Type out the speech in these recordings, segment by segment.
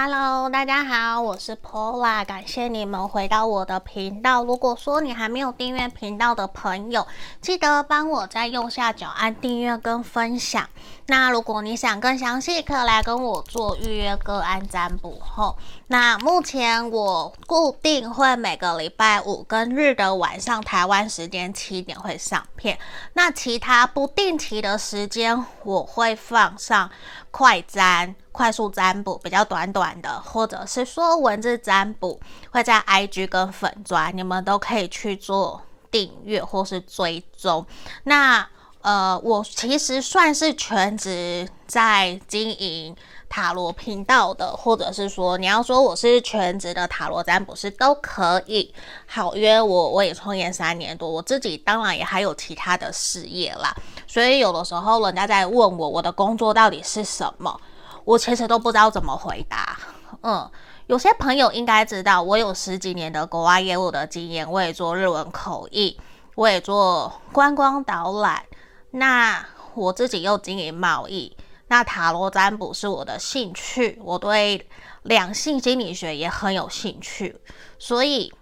Hello，大家好，我是 Paula，感谢你们回到我的频道。如果说你还没有订阅频道的朋友，记得帮我在右下角按订阅跟分享。那如果你想更详细，可以来跟我做预约个案占卜后。那目前我固定会每个礼拜五跟日的晚上，台湾时间七点会上片。那其他不定期的时间，我会放上快占。快速占卜比较短短的，或者是说文字占卜，会在 IG 跟粉专，你们都可以去做订阅或是追踪。那呃，我其实算是全职在经营塔罗频道的，或者是说你要说我是全职的塔罗占卜师都可以。好，因为我我也创业三年多，我自己当然也还有其他的事业啦，所以有的时候人家在问我我的工作到底是什么。我其实都不知道怎么回答，嗯，有些朋友应该知道，我有十几年的国外业务的经验，我也做日文口译，我也做观光导览，那我自己又经营贸易，那塔罗占卜是我的兴趣，我对两性心理学也很有兴趣，所以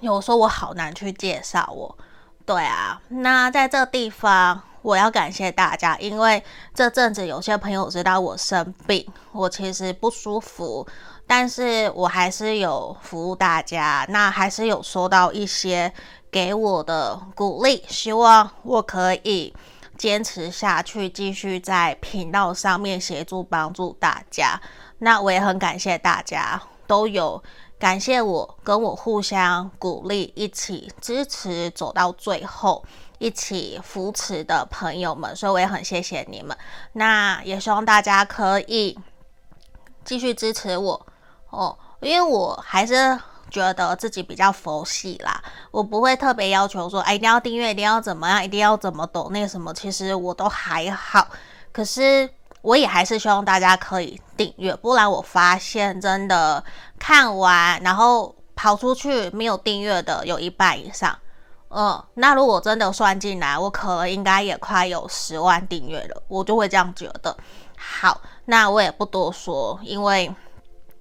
有时候我好难去介绍我，对啊，那在这地方。我要感谢大家，因为这阵子有些朋友知道我生病，我其实不舒服，但是我还是有服务大家，那还是有收到一些给我的鼓励，希望我可以坚持下去，继续在频道上面协助帮助大家。那我也很感谢大家都有感谢我，跟我互相鼓励，一起支持走到最后。一起扶持的朋友们，所以我也很谢谢你们。那也希望大家可以继续支持我哦，因为我还是觉得自己比较佛系啦，我不会特别要求说，哎，一定要订阅，一定要怎么样，一定要怎么懂那个什么，其实我都还好。可是我也还是希望大家可以订阅，不然我发现真的看完然后跑出去没有订阅的有一半以上。嗯，那如果真的算进来，我可能应该也快有十万订阅了，我就会这样觉得。好，那我也不多说，因为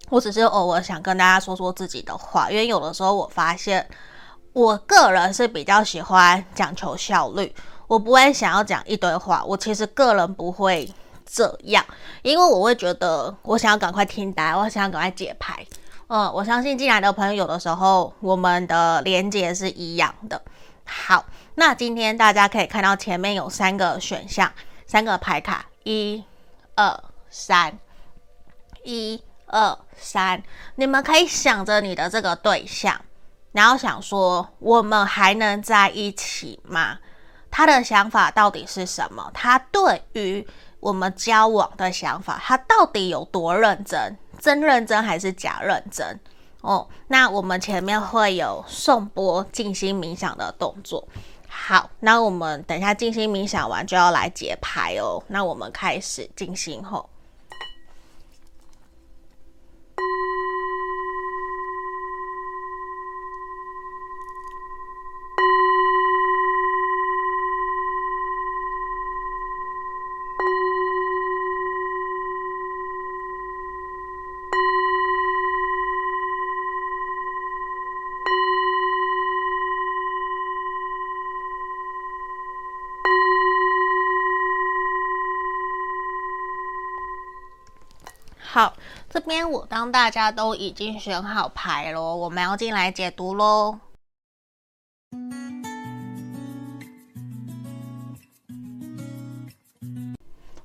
我只是偶尔想跟大家说说自己的话，因为有的时候我发现，我个人是比较喜欢讲求效率，我不会想要讲一堆话，我其实个人不会这样，因为我会觉得我想要赶快听答案，我想要赶快解牌。嗯，我相信进来的朋友有的时候我们的连接是一样的。好，那今天大家可以看到前面有三个选项，三个牌卡，一、二、三，一、二、三。你们可以想着你的这个对象，然后想说，我们还能在一起吗？他的想法到底是什么？他对于我们交往的想法，他到底有多认真？真认真还是假认真？哦，那我们前面会有颂钵静心冥想的动作。好，那我们等一下静心冥想完就要来解牌哦。那我们开始静心后。这边我当大家都已经选好牌咯，我们要进来解读喽。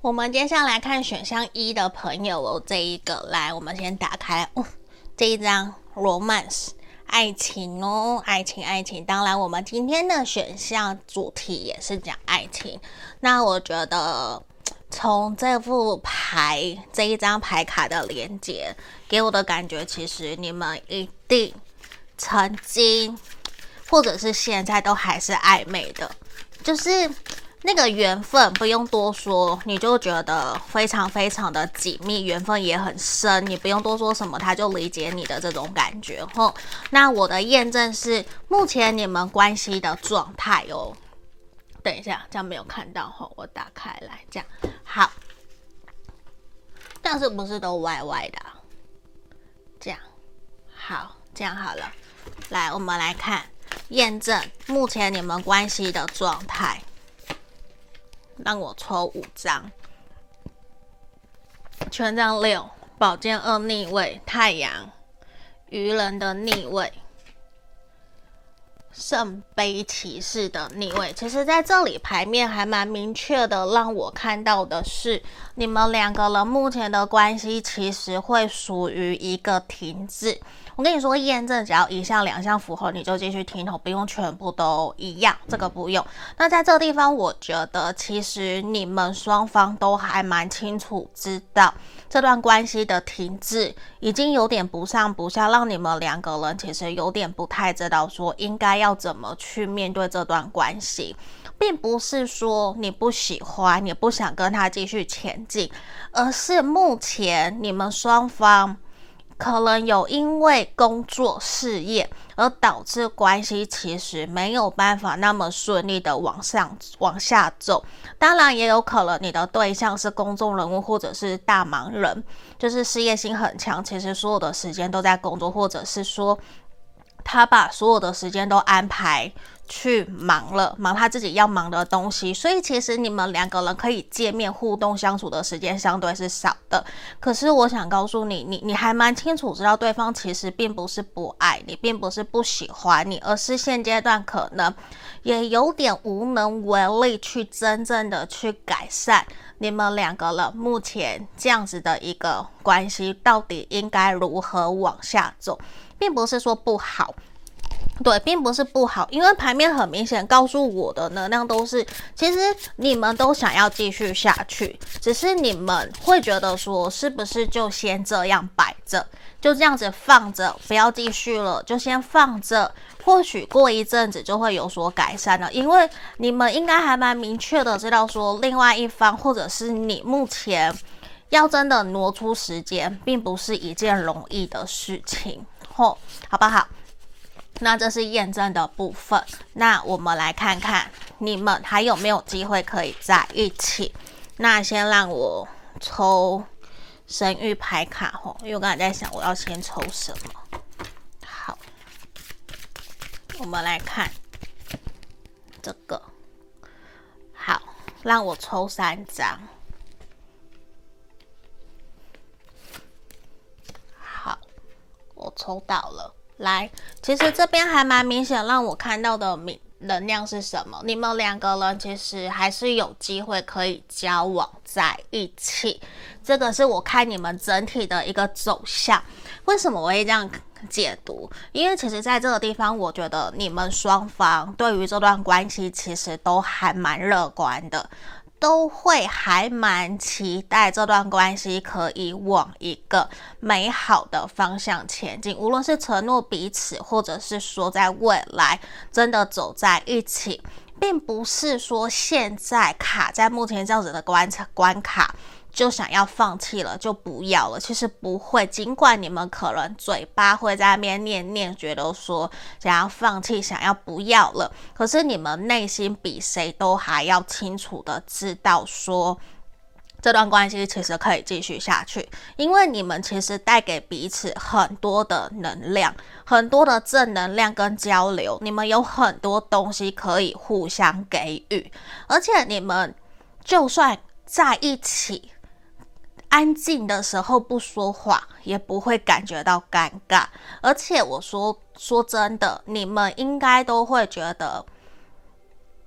我们接下来看选项一的朋友哦，这一个来，我们先打开哦，这一张 Romance 爱情哦，爱情爱情。当然，我们今天的选项主题也是讲爱情。那我觉得。从这副牌这一张牌卡的连接给我的感觉，其实你们一定曾经或者是现在都还是暧昧的，就是那个缘分不用多说，你就觉得非常非常的紧密，缘分也很深，你不用多说什么，他就理解你的这种感觉。吼，那我的验证是目前你们关系的状态哦。等一下，这样没有看到吼，我打开来，这样好。但是不是都歪歪的？这样，好，这样好了。来，我们来看验证目前你们关系的状态。让我抽五张，权杖六，宝剑二逆位，太阳，愚人的逆位。圣杯骑士的逆位，其实在这里牌面还蛮明确的，让我看到的是，你们两个人目前的关系其实会属于一个停滞。我跟你说，验证只要一项两项符合，你就继续听哦，不用全部都一样，这个不用。那在这个地方，我觉得其实你们双方都还蛮清楚知道。这段关系的停滞已经有点不上不下，让你们两个人其实有点不太知道说应该要怎么去面对这段关系，并不是说你不喜欢，你不想跟他继续前进，而是目前你们双方。可能有因为工作事业而导致关系其实没有办法那么顺利的往上往下走，当然也有可能你的对象是公众人物或者是大忙人，就是事业心很强，其实所有的时间都在工作，或者是说他把所有的时间都安排。去忙了，忙他自己要忙的东西，所以其实你们两个人可以见面互动相处的时间相对是少的。可是我想告诉你，你你还蛮清楚知道对方其实并不是不爱你，并不是不喜欢你，而是现阶段可能也有点无能为力去真正的去改善你们两个人目前这样子的一个关系，到底应该如何往下走，并不是说不好。对，并不是不好，因为牌面很明显告诉我的能量都是，其实你们都想要继续下去，只是你们会觉得说，是不是就先这样摆着，就这样子放着，不要继续了，就先放着，或许过一阵子就会有所改善了。因为你们应该还蛮明确的知道说，另外一方或者是你目前要真的挪出时间，并不是一件容易的事情，吼，好不好？那这是验证的部分，那我们来看看你们还有没有机会可以在一起。那先让我抽神諭牌卡吼，因为我刚才在想我要先抽什么。好，我们来看这个。好，让我抽三张。好，我抽到了。来，其实这边还蛮明显，让我看到的明能量是什么？你们两个人其实还是有机会可以交往在一起，这个是我看你们整体的一个走向。为什么我会这样解读？因为其实在这个地方，我觉得你们双方对于这段关系其实都还蛮乐观的。都会还蛮期待这段关系可以往一个美好的方向前进，无论是承诺彼此，或者是说在未来真的走在一起，并不是说现在卡在目前这样子的关关卡。就想要放弃了，就不要了。其实不会，尽管你们可能嘴巴会在那边念念，觉得说想要放弃，想要不要了，可是你们内心比谁都还要清楚的知道说，这段关系其实可以继续下去，因为你们其实带给彼此很多的能量，很多的正能量跟交流，你们有很多东西可以互相给予，而且你们就算在一起。安静的时候不说话，也不会感觉到尴尬。而且我说说真的，你们应该都会觉得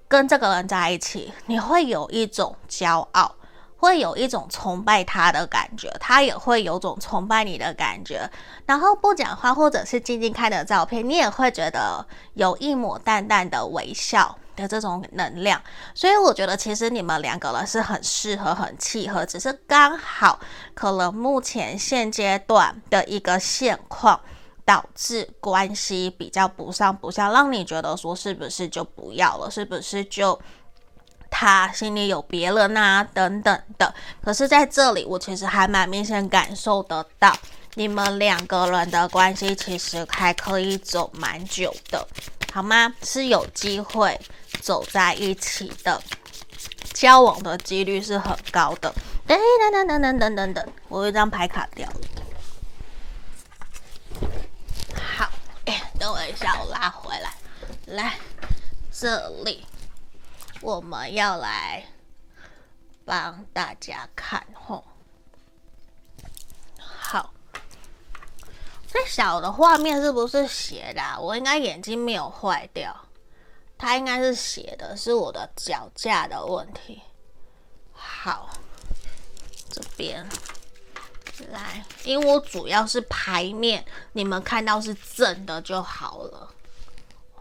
跟这个人在一起，你会有一种骄傲，会有一种崇拜他的感觉，他也会有种崇拜你的感觉。然后不讲话，或者是静静看的照片，你也会觉得有一抹淡淡的微笑。的这种能量，所以我觉得其实你们两个人是很适合、很契合，只是刚好可能目前现阶段的一个现况导致关系比较不上不下，让你觉得说是不是就不要了，是不是就他心里有别人啊等等的。可是在这里，我其实还蛮明显感受得到，你们两个人的关系其实还可以走蛮久的，好吗？是有机会走在一起的交往的几率是很高的。等等等等等等等等我有一张牌卡掉了。好等我一下我拉回来。来这里我们要来帮大家看货这小的画面是不是斜的？我应该眼睛没有坏掉，它应该是斜的，是我的脚架的问题。好，这边来，因为我主要是牌面，你们看到是正的就好了。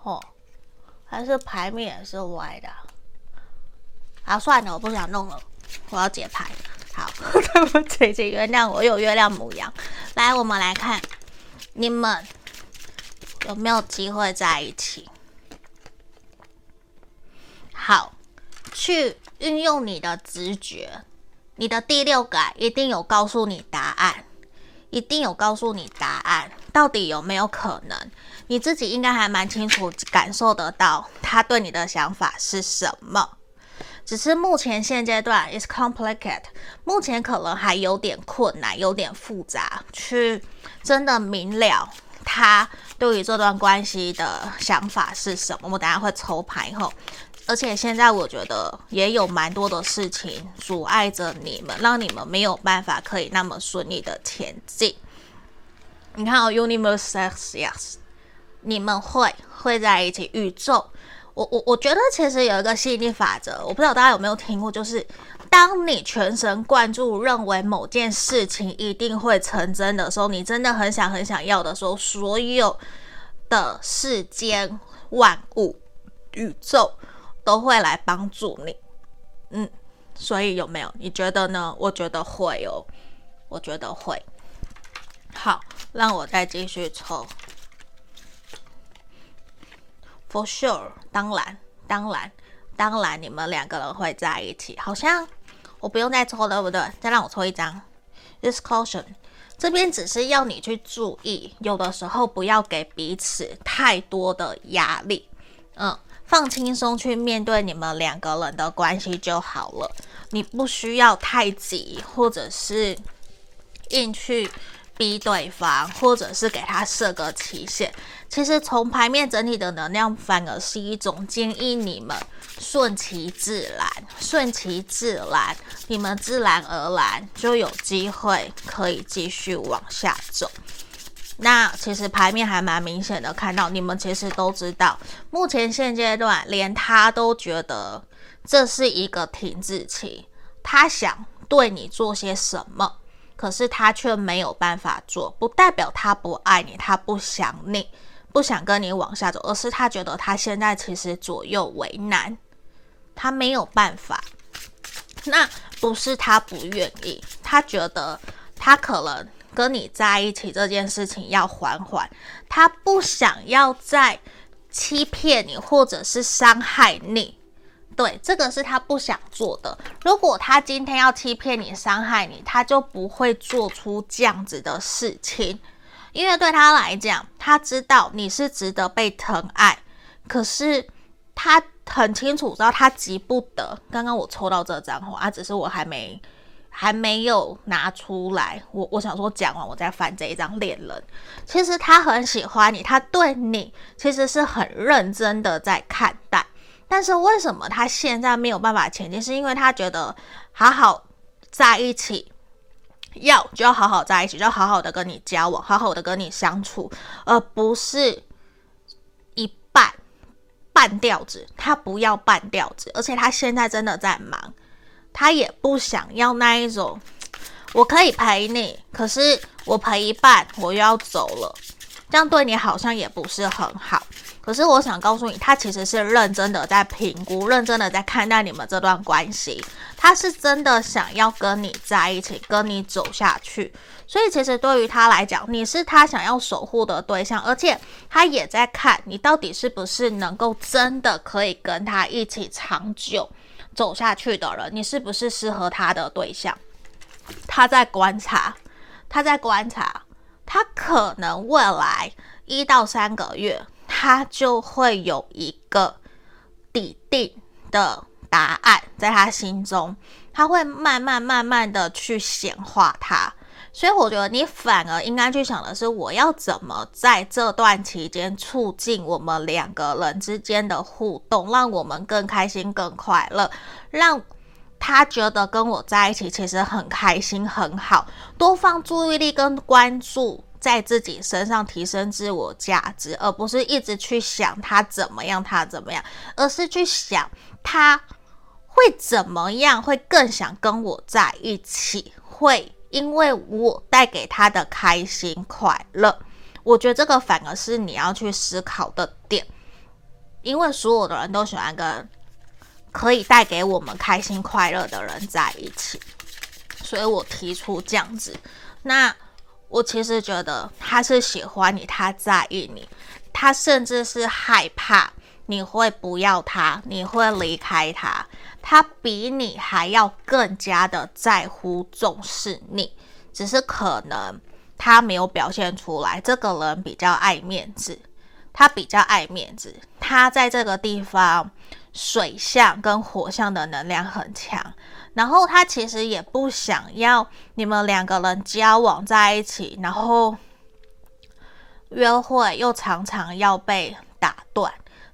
哦，还是牌面也是歪的。好，算了，我不想弄了，我要解牌。好，对不起，请原谅我有月亮牡羊。来，我们来看你们有没有机会在一起。好，去运用你的直觉，你的第六感一定有告诉你答案，一定有告诉你答案，到底有没有可能？你自己应该还蛮清楚感受得到他对你的想法是什么。只是目前现阶段 is complicated，目前可能还有点困难，有点复杂，去真的明了他对于这段关系的想法是什么。我们等下会抽牌后，而且现在我觉得也有蛮多的事情阻碍着你们，让你们没有办法可以那么顺利的前进。你看哦，Universe says yes，你们会会在一起，宇宙。我我我觉得其实有一个吸引力法则，我不知道大家有没有听过，就是当你全神贯注，认为某件事情一定会成真的时候，你真的很想很想要的时候，所有的世间万物、宇宙都会来帮助你。嗯，所以有没有？你觉得呢？我觉得会哦，我觉得会。好，让我再继续抽。For sure，当然，当然，当然，你们两个人会在一起。好像我不用再抽了，对不对？再让我抽一张。This caution，这边只是要你去注意，有的时候不要给彼此太多的压力。嗯，放轻松去面对你们两个人的关系就好了。你不需要太急，或者是硬去。逼对方，或者是给他设个期限。其实从牌面整体的能量，反而是一种建议你们顺其自然，顺其自然，你们自然而然就有机会可以继续往下走。那其实牌面还蛮明显的，看到你们其实都知道，目前现阶段连他都觉得这是一个停滞期，他想对你做些什么。可是他却没有办法做，不代表他不爱你，他不想你，不想跟你往下走，而是他觉得他现在其实左右为难，他没有办法。那不是他不愿意，他觉得他可能跟你在一起这件事情要缓缓，他不想要再欺骗你，或者是伤害你。对，这个是他不想做的。如果他今天要欺骗你、伤害你，他就不会做出这样子的事情。因为对他来讲，他知道你是值得被疼爱，可是他很清楚知道他急不得。刚刚我抽到这张啊，只是我还没还没有拿出来。我我想说讲完，我再翻这一张恋人。其实他很喜欢你，他对你其实是很认真的在看待。但是为什么他现在没有办法前进？是因为他觉得好好在一起，要就要好好在一起，就好好的跟你交往，好好的跟你相处，而不是一半半吊子。他不要半吊子，而且他现在真的在忙，他也不想要那一种，我可以陪你，可是我陪一半，我又要走了，这样对你好像也不是很好。可是我想告诉你，他其实是认真的在评估，认真的在看待你们这段关系。他是真的想要跟你在一起，跟你走下去。所以其实对于他来讲，你是他想要守护的对象，而且他也在看你到底是不是能够真的可以跟他一起长久走下去的人，你是不是适合他的对象？他在观察，他在观察，他可能未来一到三个月。他就会有一个底定的答案在他心中，他会慢慢慢慢的去显化它。所以我觉得你反而应该去想的是，我要怎么在这段期间促进我们两个人之间的互动，让我们更开心、更快乐，让他觉得跟我在一起其实很开心、很好。多放注意力跟关注在自己身上，提升自我价值，而不是一直去想他怎么样、他怎么样，而是去想他会怎么样，会更想跟我在一起，会。因为我带给他的开心快乐，我觉得这个反而是你要去思考的点。因为所有的人都喜欢跟可以带给我们开心快乐的人在一起，所以我提出这样子。那我其实觉得他是喜欢你，他在意你，他甚至是害怕你会不要他，你会离开他。他比你还要更加的在乎、重视你，只是可能他没有表现出来。这个人比较爱面子，他比较爱面子。他在这个地方，水象跟火象的能量很强，然后他其实也不想要你们两个人交往在一起，然后约会又常常要被打断。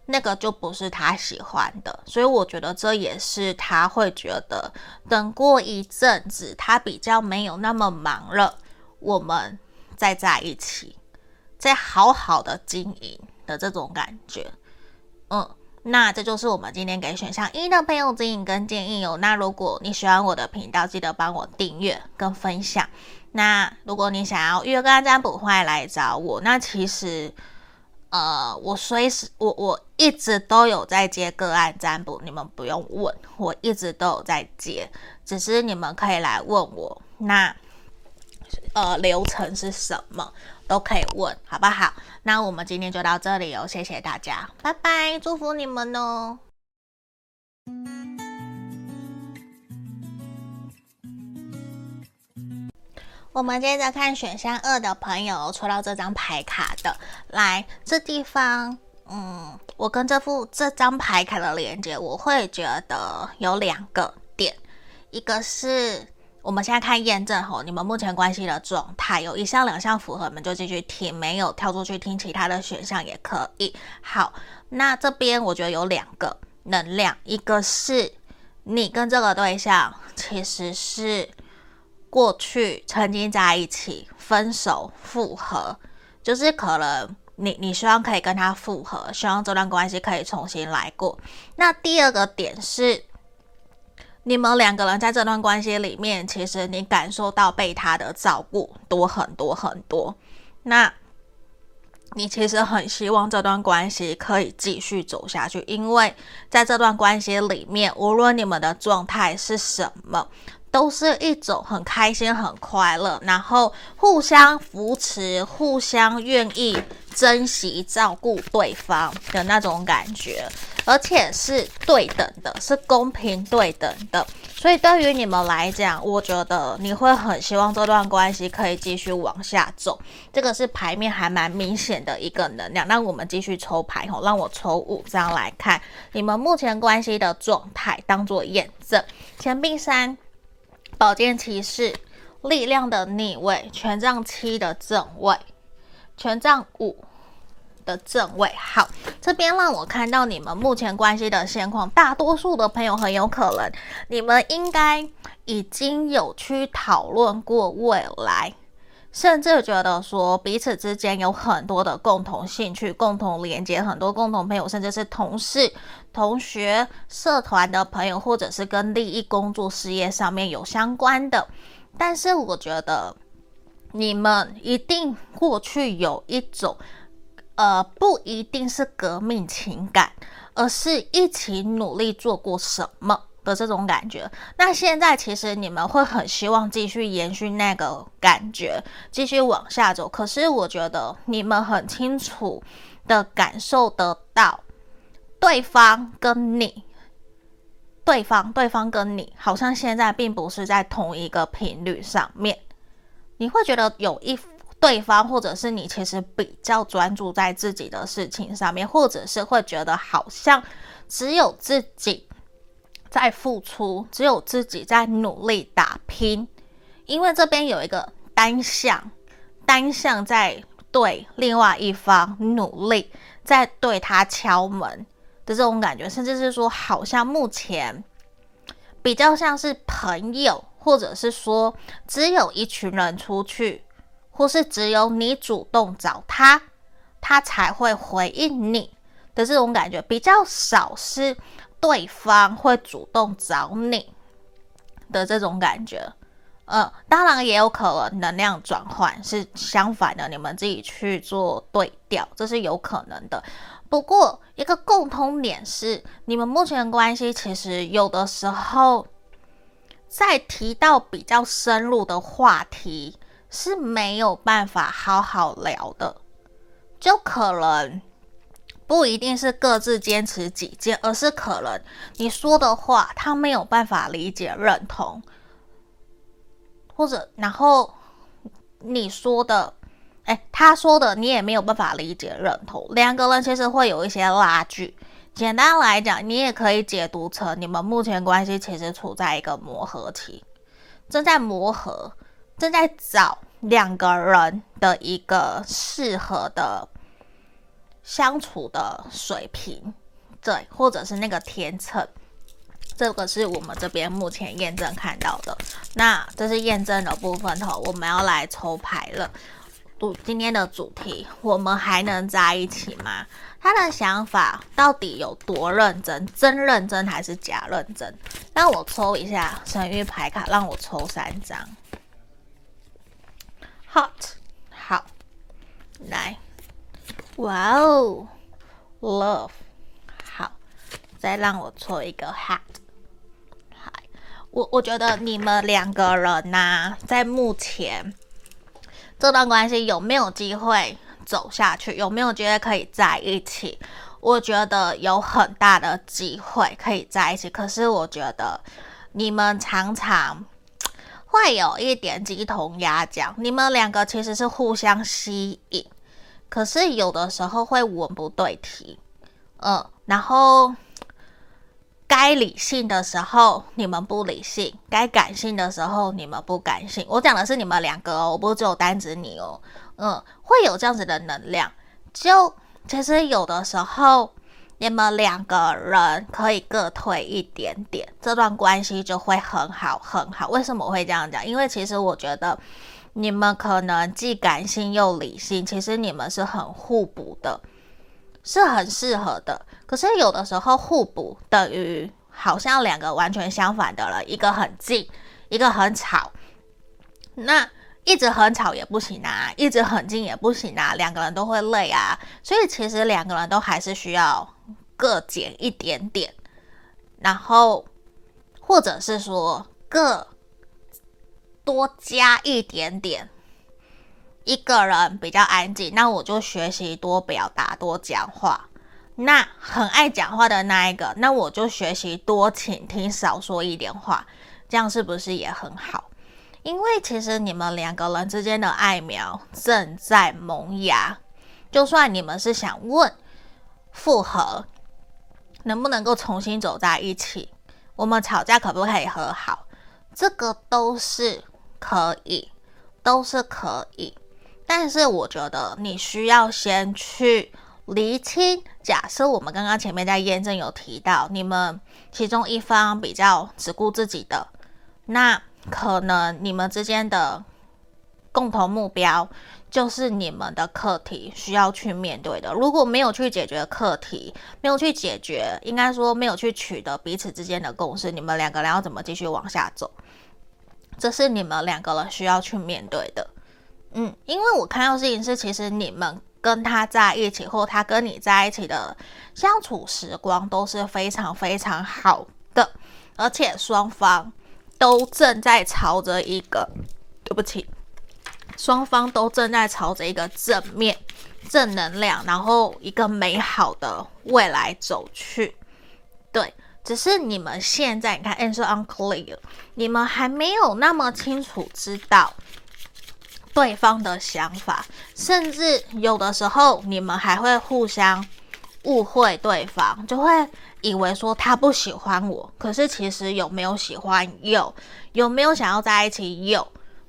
那个就不是他喜欢的，所以我觉得这也是他会觉得等过一阵子，他比较没有那么忙了，我们再在一起，再好好的经营的这种感觉。嗯，那这就是我们今天给选项一的朋友指引跟建议哦。那如果你喜欢我的频道，记得帮我订阅跟分享。那如果你想要预约个案占卜，欢迎来找我。那其实。呃，我随时我我一直都有在接个案占卜，你们不用问，我一直都有在接，只是你们可以来问我，那呃流程是什么都可以问，好不好？那我们今天就到这里哦，谢谢大家，拜拜，祝福你们哦。我们接着看选项二的朋友抽到这张牌卡的，来这地方，嗯，我跟这副这张牌卡的连接，我会觉得有两个点，一个是我们现在看验证吼，你们目前关系的状态有一项两项符合，你们就继续听，没有跳出去听其他的选项也可以。好，那这边我觉得有两个能量，一个是你跟这个对象其实是。过去曾经在一起，分手复合，就是可能你你希望可以跟他复合，希望这段关系可以重新来过。那第二个点是，你们两个人在这段关系里面，其实你感受到被他的照顾多很多很多。那你其实很希望这段关系可以继续走下去，因为在这段关系里面，无论你们的状态是什么。都是一种很开心、很快乐，然后互相扶持、互相愿意珍惜、照顾对方的那种感觉，而且是对等的，是公平对等的。所以对于你们来讲，我觉得你会很希望这段关系可以继续往下走。这个是牌面还蛮明显的一个能量。那我们继续抽牌吼，让我抽五张来看你们目前关系的状态，当做验证。钱币三。宝剑骑士，力量的逆位，权杖七的正位，权杖五的正位。好，这边让我看到你们目前关系的现况。大多数的朋友很有可能，你们应该已经有去讨论过未来，甚至觉得说彼此之间有很多的共同兴趣、共同连接，很多共同朋友，甚至是同事。同学、社团的朋友，或者是跟利益、工作、事业上面有相关的，但是我觉得你们一定过去有一种，呃，不一定是革命情感，而是一起努力做过什么的这种感觉。那现在其实你们会很希望继续延续那个感觉，继续往下走。可是我觉得你们很清楚的感受得到。对方跟你，对方对方跟你，好像现在并不是在同一个频率上面。你会觉得有一对方，或者是你其实比较专注在自己的事情上面，或者是会觉得好像只有自己在付出，只有自己在努力打拼。因为这边有一个。单向、单向在对另外一方努力，在对他敲门的这种感觉，甚至是说，好像目前比较像是朋友，或者是说只有一群人出去，或是只有你主动找他，他才会回应你的这种感觉，比较少是对方会主动找你的这种感觉。呃，当然也有可能能量转换是相反的，你们自己去做对调，这是有可能的。不过一个共通点是，你们目前关系其实有的时候在提到比较深入的话题是没有办法好好聊的，就可能不一定是各自坚持己见，而是可能你说的话他没有办法理解认同。或者，然后你说的，哎，他说的你也没有办法理解认同，两个人其实会有一些拉锯。简单来讲，你也可以解读成你们目前关系其实处在一个磨合期，正在磨合，正在找两个人的一个适合的相处的水平，对，或者是那个天秤。这个是我们这边目前验证看到的，那这是验证的部分吼，我们要来抽牌了。今天的主题，我们还能在一起吗？他的想法到底有多认真？真认真还是假认真？让我抽一下神諭牌卡，让我抽三张。Hot，好，来，哇哦，Love，好，再让我抽一个 Hat。我我觉得你们两个人呐、啊，在目前这段关系有没有机会走下去？有没有觉得可以在一起？我觉得有很大的机会可以在一起。可是我觉得你们常常会有一点鸡同鸭讲，你们两个其实是互相吸引，可是有的时候会文不对题，嗯，然后。该理性的时候你们不理性，该感性的时候你们不感性。我讲的是你们两个哦，我不是只有单指你哦。嗯，会有这样子的能量。就其实有的时候你们两个人可以各退一点点，这段关系就会很好很好。为什么我会这样讲？因为其实我觉得你们可能既感性又理性，其实你们是很互补的。是很适合的，可是有的时候互补等于好像两个完全相反的了，一个很静，一个很吵。那一直很吵也不行啊，一直很静也不行啊，两个人都会累啊。所以其实两个人都还是需要各减一点点，然后或者是说各多加一点点。一个人比较安静，那我就学习多表达、多讲话。那很爱讲话的那一个，那我就学习多倾听、少说一点话。这样是不是也很好？因为其实你们两个人之间的爱苗正在萌芽。就算你们是想问复合，能不能够重新走在一起？我们吵架可不可以和好？这个都是可以，都是可以。但是我觉得你需要先去厘清。假设我们刚刚前面在验证有提到，你们其中一方比较只顾自己的，那可能你们之间的共同目标就是你们的课题需要去面对的。如果没有去解决课题，没有去解决，应该说没有去取得彼此之间的共识，你们两个人要怎么继续往下走？这是你们两个人需要去面对的。嗯，因为我看到事情是，其实你们跟他在一起，或他跟你在一起的相处时光都是非常非常好的，而且双方都正在朝着一个，对不起，双方都正在朝着一个正面、正能量，然后一个美好的未来走去。对，只是你们现在你看，answer unclear，你们还没有那么清楚知道。对方的想法，甚至有的时候你们还会互相误会对方，就会以为说他不喜欢我，可是其实有没有喜欢？有，有没有想要在一起？有，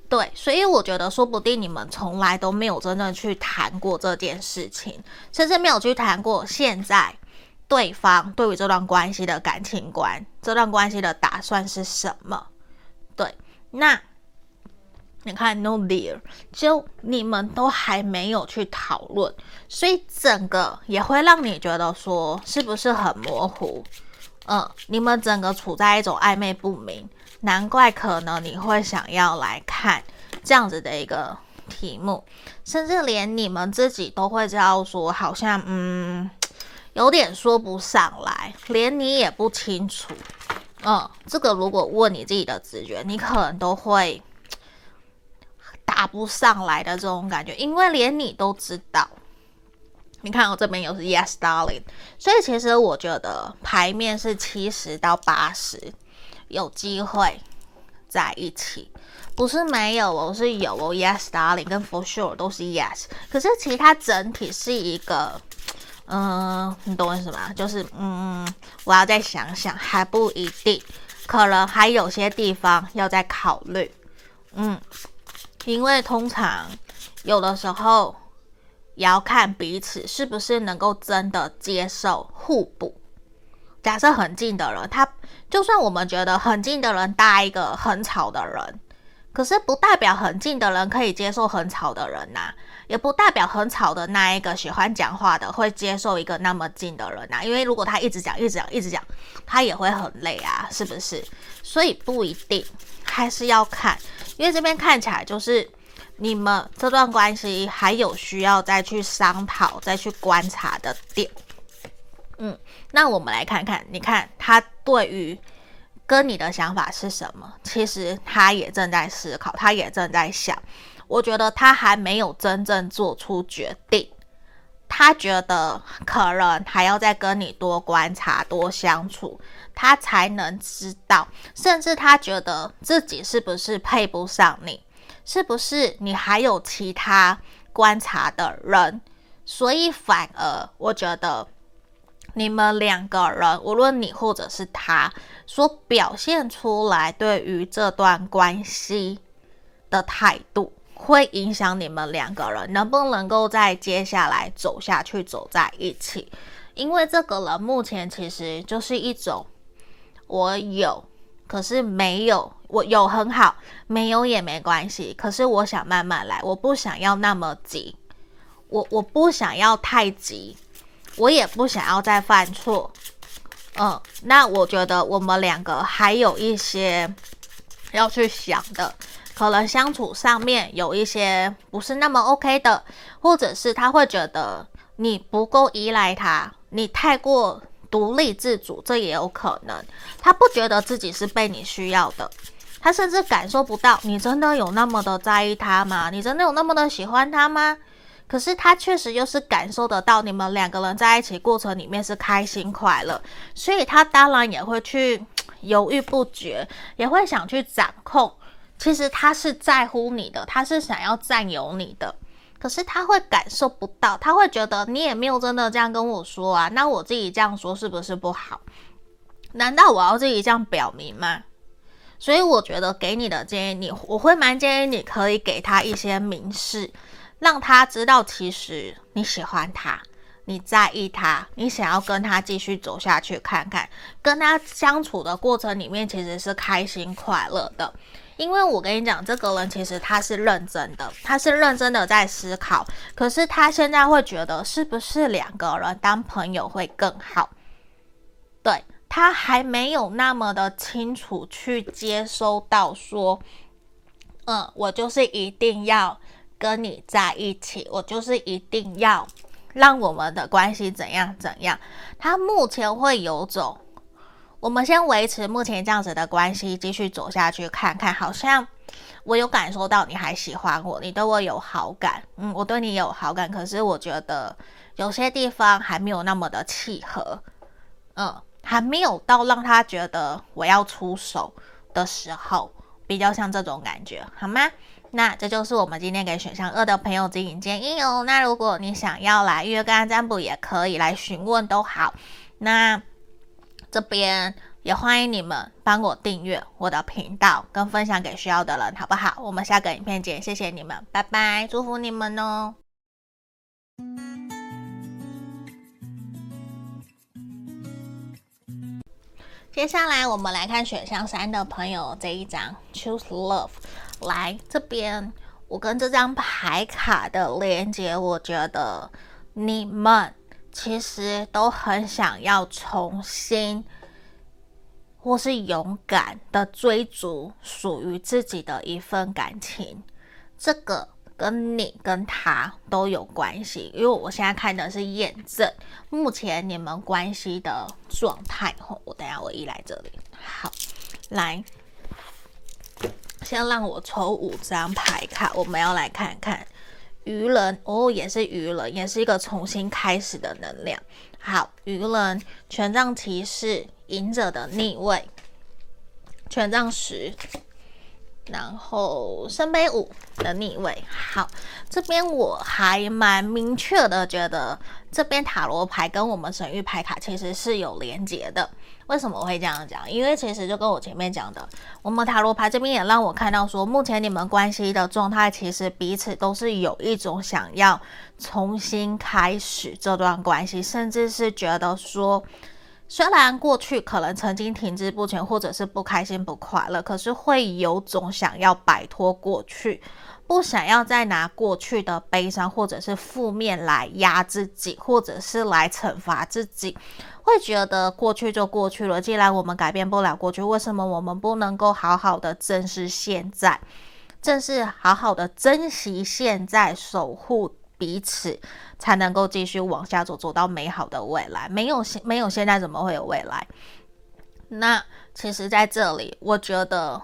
对，所以我觉得说不定你们从来都没有真正去谈过这件事情，甚至没有去谈过现在对方对于这段关系的感情观，这段关系的打算是什么？对，那你看，no dear，就你们都还没有去讨论，所以整个也会让你觉得说是不是很模糊？嗯，你们整个处在一种暧昧不明。难怪可能你会想要来看这样子的一个题目，甚至连你们自己都会知道说，好像嗯有点说不上来，连你也不清楚。嗯，这个如果问你自己的直觉，你可能都会答不上来的这种感觉，因为连你都知道。你看我这边又是 Yes Darling，所以其实我觉得牌面是七十到八十。有机会在一起，不是没有哦，是有哦。Yes, darling，跟 for sure 都是 yes。可是其他整体是一个，嗯、你懂我意思吗？就是，嗯，我要再想想，还不一定，可能还有些地方要再考虑。嗯，因为通常有的时候也要看彼此是不是能够真的接受互补。假设很近的人，他就算我们觉得很近的人搭一个很吵的人，可是不代表很近的人可以接受很吵的人呐、也不代表很吵的那一个喜欢讲话的会接受一个那么近的人呐、因为如果他一直讲、一直讲、一直讲，他也会很累啊，是不是？所以不一定，还是要看，因为这边看起来就是你们这段关系还有需要再去商讨、再去观察的点。嗯，那我们来看看，你看他对于跟你的想法是什么？其实他也正在思考，他也正在想。我觉得他还没有真正做出决定，他觉得可能还要再跟你多观察、多相处，他才能知道。甚至他觉得自己是不是配不上你，是不是你还有其他观察的人？所以反而我觉得。你们两个人，无论你或者是他，所表现出来对于这段关系的态度，会影响你们两个人能不能够在接下来走下去，走在一起。因为这个人目前其实就是一种，我有，可是没有，我有很好，没有也没关系。可是我想慢慢来，我不想要那么急，我我不想要太急。我也不想要再犯错，嗯，那我觉得我们两个还有一些要去想的，可能相处上面有一些不是那么 OK 的，或者是他会觉得你不够依赖他，你太过独立自主，这也有可能。他不觉得自己是被你需要的，他甚至感受不到你真的有那么的在意他吗？你真的有那么的喜欢他吗？可是他确实又是感受得到你们两个人在一起过程里面是开心快乐，所以他当然也会去犹豫不决，也会想去掌控。其实他是在乎你的，他是想要占有你的，可是他会感受不到，他会觉得你也没有真的这样跟我说啊，那我自己这样说是不是不好？难道我要自己这样表明吗？所以我觉得给你的建议，你我会蛮建议你可以给他一些明示。让他知道，其实你喜欢他，你在意他，你想要跟他继续走下去，看看跟他相处的过程里面其实是开心快乐的。因为我跟你讲，这个人其实他是认真的，他是认真的在思考。可是他现在会觉得，是不是两个人当朋友会更好？对，他还没有那么的清楚去接收到说，嗯，我就是一定要。跟你在一起，我就是一定要让我们的关系怎样怎样。他目前会有种，我们先维持目前这样子的关系，继续走下去看看。好像我有感受到你还喜欢我，你对我有好感，嗯，我对你有好感。可是我觉得有些地方还没有那么的契合，嗯，还没有到让他觉得我要出手的时候，比较像这种感觉，好吗？那这就是我们今天给选项二的朋友指引建议哦。那如果你想要来预约个占卜，也可以来询问都好。那这边也欢迎你们帮我订阅我的频道，跟分享给需要的人，好不好？我们下个影片见，谢谢你们，拜拜，祝福你们哦。接下来我们来看选项三的朋友这一张 Choose Love，来这边，我跟这张牌卡的连接，我觉得你们其实都很想要重新。或是勇敢的追逐属于自己的一份感情，这个跟你跟他都有关系，因为我现在看的是验证目前你们关系的状态。吼，我等下我一来这里，好，来，先让我抽五张牌卡，我们要来看看愚人哦，也是愚人，也是一个重新开始的能量。好，愚人权杖骑士。隐者的逆位，权杖十，然后圣杯五的逆位。好，这边我还蛮明确的觉得，这边塔罗牌跟我们神域牌卡其实是有连结的。为什么我会这样讲？因为其实就跟我前面讲的，我们塔罗牌这边也让我看到说，目前你们关系的状态，其实彼此都是有一种想要重新开始这段关系，甚至是觉得说。虽然过去可能曾经停滞不前，或者是不开心、不快乐，可是会有种想要摆脱过去，不想要再拿过去的悲伤或者是负面来压自己，或者是来惩罚自己，会觉得过去就过去了。既然我们改变不了过去，为什么我们不能够好好的正视现在，正是好好的珍惜现在，守护彼此？才能够继续往下走，走到美好的未来。没有现没有现在，怎么会有未来？那其实在这里，我觉得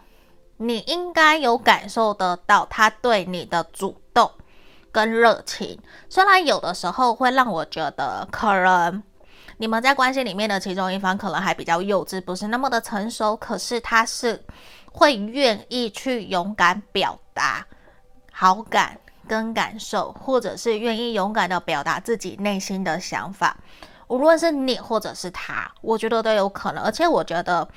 你应该有感受得到他对你的主动跟热情。虽然有的时候会让我觉得，可能你们在关系里面的其中一方可能还比较幼稚，不是那么的成熟，可是他是会愿意去勇敢表达好感。跟感受，或者是愿意勇敢的表达自己内心的想法，无论是你或者是他，我觉得都有可能。而且我觉得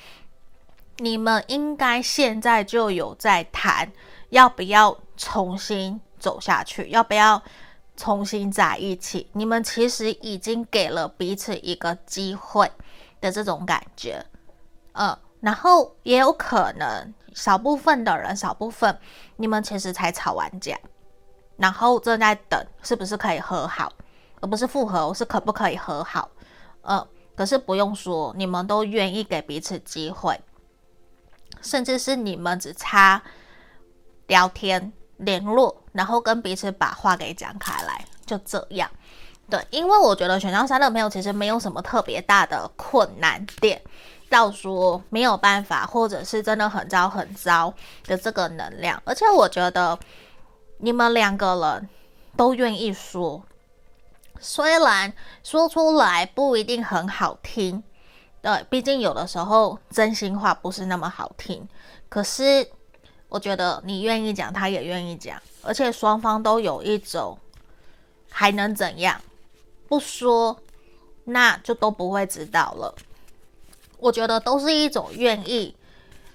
你们应该现在就有在谈，要不要重新走下去，要不要重新在一起。你们其实已经给了彼此一个机会的这种感觉，嗯，然后也有可能少部分的人，少部分你们其实才吵完架。然后正在等，是不是可以和好，而不是复合，是可不可以和好？呃，可是不用说，你们都愿意给彼此机会，甚至是你们只差聊天联络，然后跟彼此把话给讲开来，就这样。对，因为我觉得选到三的朋友其实没有什么特别大的困难点，到说没有办法，或者是真的很糟很糟的这个能量，而且我觉得。你们两个人都愿意说，虽然说出来不一定很好听，对，毕竟有的时候真心话不是那么好听。可是我觉得你愿意讲，他也愿意讲，而且双方都有一种还能怎样？不说那就都不会知道了。我觉得都是一种愿意，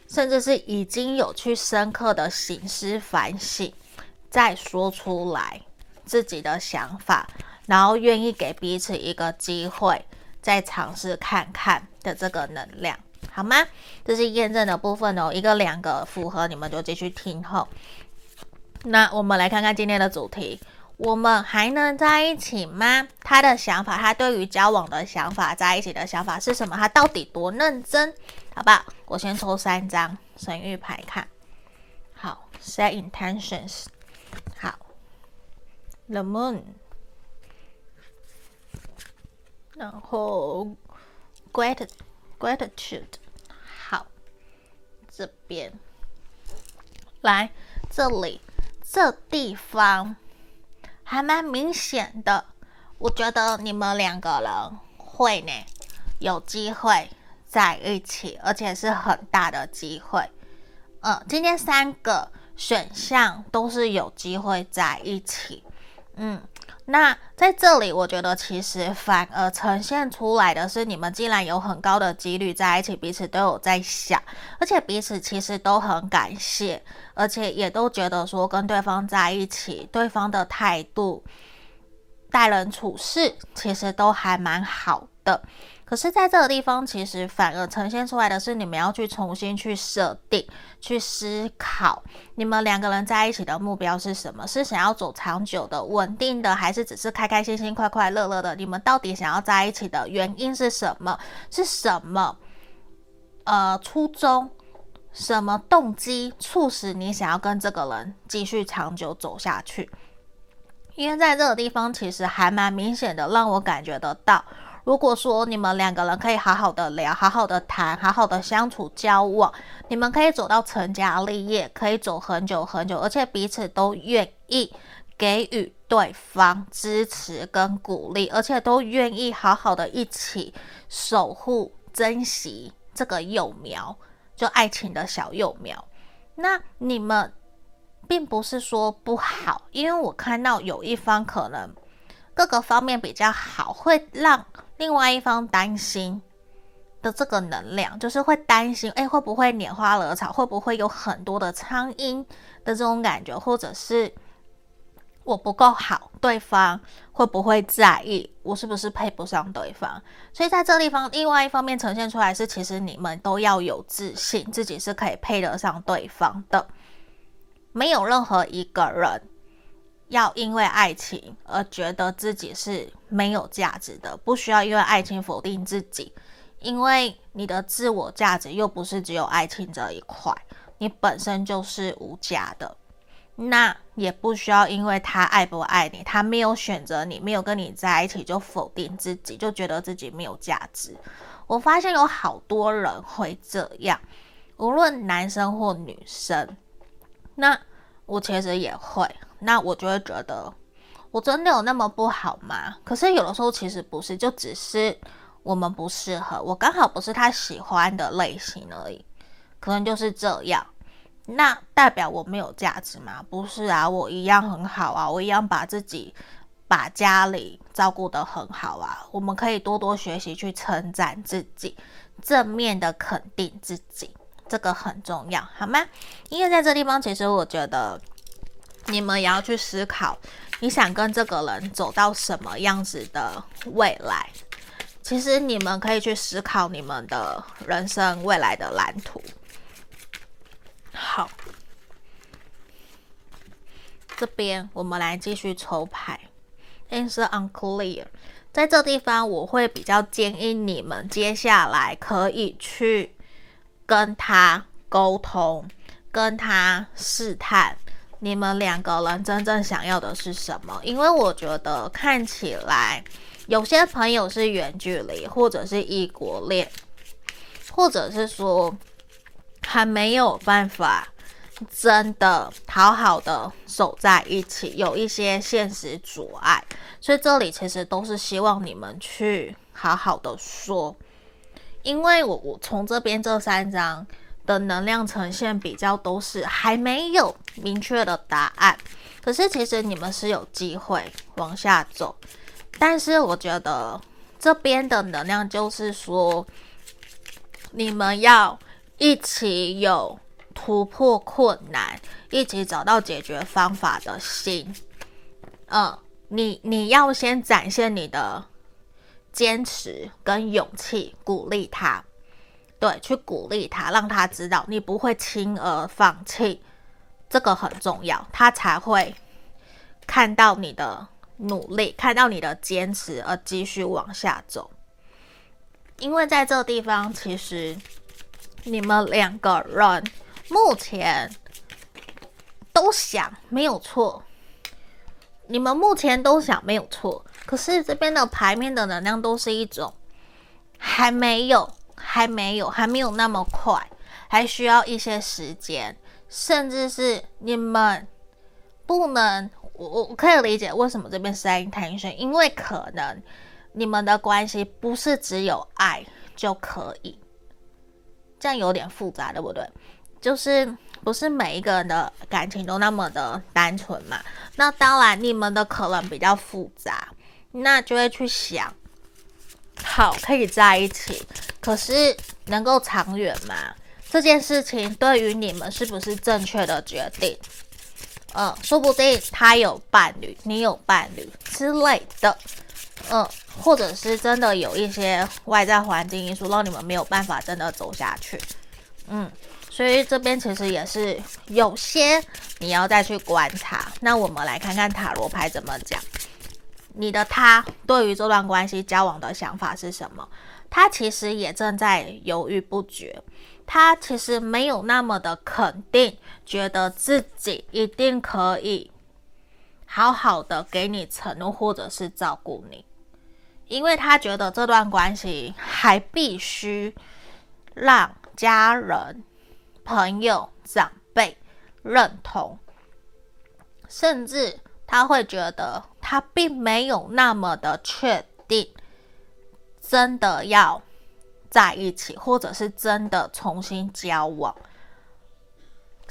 甚至是已经有去深刻的醒思反省。再说出来自己的想法，然后愿意给彼此一个机会，再尝试看看的这个能量，好吗？这是验证的部分哦，一个两个符合，你们就继续听后。那我们来看看今天的主题：我们还能在一起吗？他的想法，他对于交往的想法，在一起的想法是什么？他到底多认真？好吧，我先抽三张神谕牌看。好，Set intentions。好，The Moon，然后 Gratitude，这边来这里，这地方还蛮明显的，我觉得你们两个人会呢有机会在一起，而且是很大的机会。嗯，今天三个。选项都是有机会在一起，嗯，那在这里，我觉得其实反而呈现出来的是，你们竟然有很高的几率在一起，彼此都有在想，而且彼此其实都很感谢，而且也都觉得说跟对方在一起，对方的态度、待人处事其实都还蛮好的。可是，在这个地方，其实反而呈现出来的是，你们要去重新去设定、去思考，你们两个人在一起的目标是什么？是想要走长久的、稳定的，还是只是开开心心、快快乐乐的？你们到底想要在一起的原因是什么？是什么？呃，初衷？什么动机促使你想要跟这个人继续长久走下去？因为在这个地方，其实还蛮明显的，让我感觉得到。如果说你们两个人可以好好的聊，好好的谈，好好的相处交往，你们可以走到成家立业，可以走很久很久，而且彼此都愿意给予对方支持跟鼓励，而且都愿意好好的一起守护、珍惜这个幼苗，就爱情的小幼苗。那你们并不是说不好，因为我看到有一方可能各个方面比较好，会让。另外一方担心的这个能量，就是会担心，哎，会不会拈花惹草？会不会有很多的苍蝇的这种感觉？或者是我不够好，对方会不会在意？我是不是配不上对方？所以在这地方，另外一方面呈现出来是，其实你们都要有自信，自己是可以配得上对方的，没有任何一个人。要因为爱情而觉得自己是没有价值的，不需要因为爱情否定自己，因为你的自我价值又不是只有爱情这一块，你本身就是无价的。那也不需要因为他爱不爱你，他没有选择你，没有跟你在一起就否定自己，就觉得自己没有价值。我发现有好多人会这样，无论男生或女生，那我其实也会。那我就会觉得，我真的有那么不好吗？可是有的时候其实不是，就只是我们不适合，我刚好不是他喜欢的类型而已，可能就是这样。那代表我没有价值吗？不是啊，我一样很好啊，我一样把自己、把家里照顾得很好啊。我们可以多多学习去称赞自己，正面的肯定自己，这个很重要，好吗？因为在这地方，其实我觉得。你们也要去思考，你想跟这个人走到什么样子的未来？其实你们可以去思考你们的人生未来的蓝图。好，这边我们来继续抽牌。，It's unclear，在这地方我会比较建议你们接下来可以去跟他沟通，跟他试探。你们两个人真正想要的是什么？因为我觉得看起来有些朋友是远距离，或者是异国恋，或者是说还没有办法真的好好的守在一起，有一些现实阻碍，所以这里其实都是希望你们去好好的说，因为我我从这边这三张。的能量呈现比较都是还没有明确的答案，可是其实你们是有机会往下走，但是我觉得这边的能量就是说，你们要一起有突破困难，一起找到解决方法的心。嗯，你你要先展现你的坚持跟勇气，鼓励他。对，去鼓励他，让他知道你不会轻而放弃，这个很重要，他才会看到你的努力，看到你的坚持，而继续往下走。因为在这地方，其实你们两个人目前都想没有错，你们目前都想没有错，可是这边的牌面的能量都是一种还没有。还没有，还没有那么快，还需要一些时间，甚至是你们不能，我我可以理解为什么这边是 intention，因为可能你们的关系不是只有爱就可以，这样有点复杂，对不对？就是不是每一个人的感情都那么的单纯嘛。那当然，你们的可能比较复杂，那就会去想，好，可以在一起，可是能够长远吗？这件事情对于你们是不是正确的决定？嗯，说不定他有伴侣，你有伴侣之类的，嗯，或者是真的有一些外在环境因素让你们没有办法真的走下去，嗯，所以这边其实也是有些你要再去观察。那我们来看看塔罗牌怎么讲，你的他对于这段关系交往的想法是什么？他其实也正在犹豫不决。他其实没有那么的肯定，觉得自己一定可以好好的给你承诺，或者是照顾你，因为他觉得这段关系还必须让家人、朋友、长辈认同，甚至他会觉得他并没有那么的确定，真的要。在一起，或者是真的重新交往，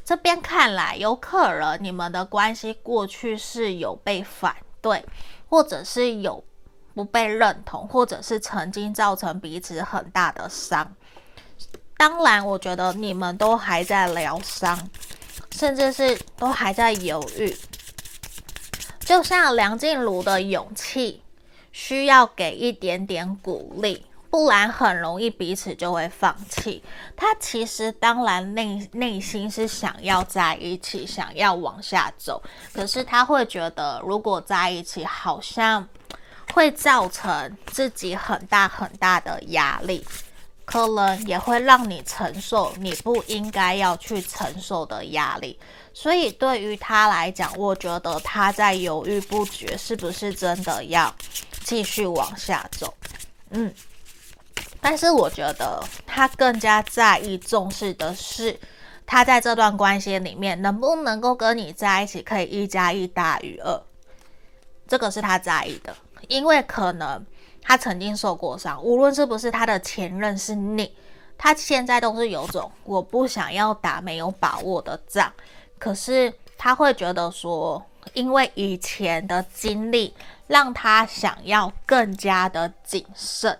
这边看来有可能你们的关系过去是有被反对，或者是有不被认同，或者是曾经造成彼此很大的伤。当然，我觉得你们都还在疗伤，甚至是都还在犹豫。就像梁静茹的勇气，需要给一点点鼓励。不然很容易彼此就会放弃。他其实当然内内心是想要在一起，想要往下走，可是他会觉得如果在一起，好像会造成自己很大很大的压力，可能也会让你承受你不应该要去承受的压力。所以对于他来讲，我觉得他在犹豫不决，是不是真的要继续往下走？嗯。但是我觉得他更加在意、重视的是，他在这段关系里面能不能够跟你在一起，可以一加一大于二，这个是他在意的。因为可能他曾经受过伤，无论是不是他的前任是你，他现在都是有种我不想要打没有把握的仗。可是他会觉得说，因为以前的经历让他想要更加的谨慎。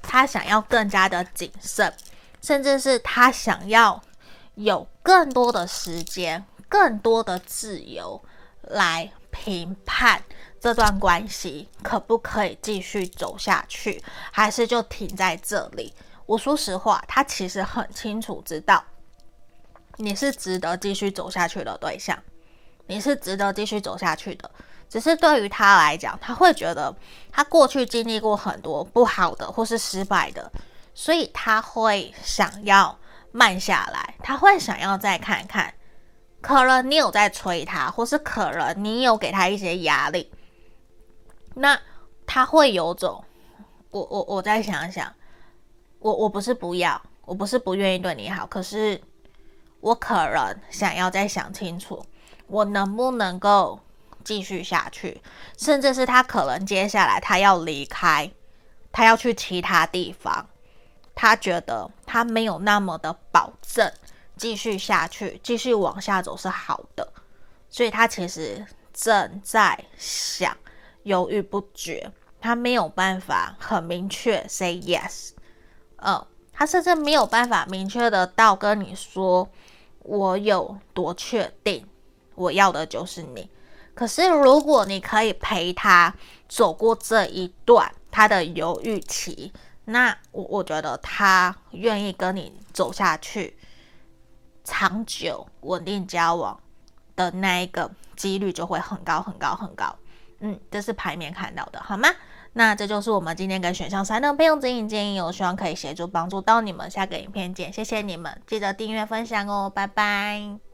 他想要更加的谨慎，甚至是他想要有更多的时间、更多的自由来评判这段关系可不可以继续走下去，还是就停在这里。我说实话，他其实很清楚知道你是值得继续走下去的对象，你是值得继续走下去的。只是对于他来讲，他会觉得他过去经历过很多不好的或是失败的，所以他会想要慢下来，他会想要再看看，可能你有在催他，或是可能你有给他一些压力，那他会有种，我我我再想想，我我不是不要，我不是不愿意对你好，可是我可能想要再想清楚，我能不能够。继续下去，甚至是他可能接下来他要离开，他要去其他地方，他觉得他没有那么的保证继续下去，继续往下走是好的，所以他其实正在想，犹豫不决，他没有办法很明确 say yes，嗯，他甚至没有办法明确的到跟你说，我有多确定我要的就是你。可是，如果你可以陪他走过这一段他的犹豫期，那我我觉得他愿意跟你走下去，长久稳定交往的那一个几率就会很高很高很高。嗯，这是牌面看到的，好吗？那这就是我们今天跟选项三的备用指引建议，我希望可以协助帮助到你们。下个影片见，谢谢你们，记得订阅分享哦，拜拜。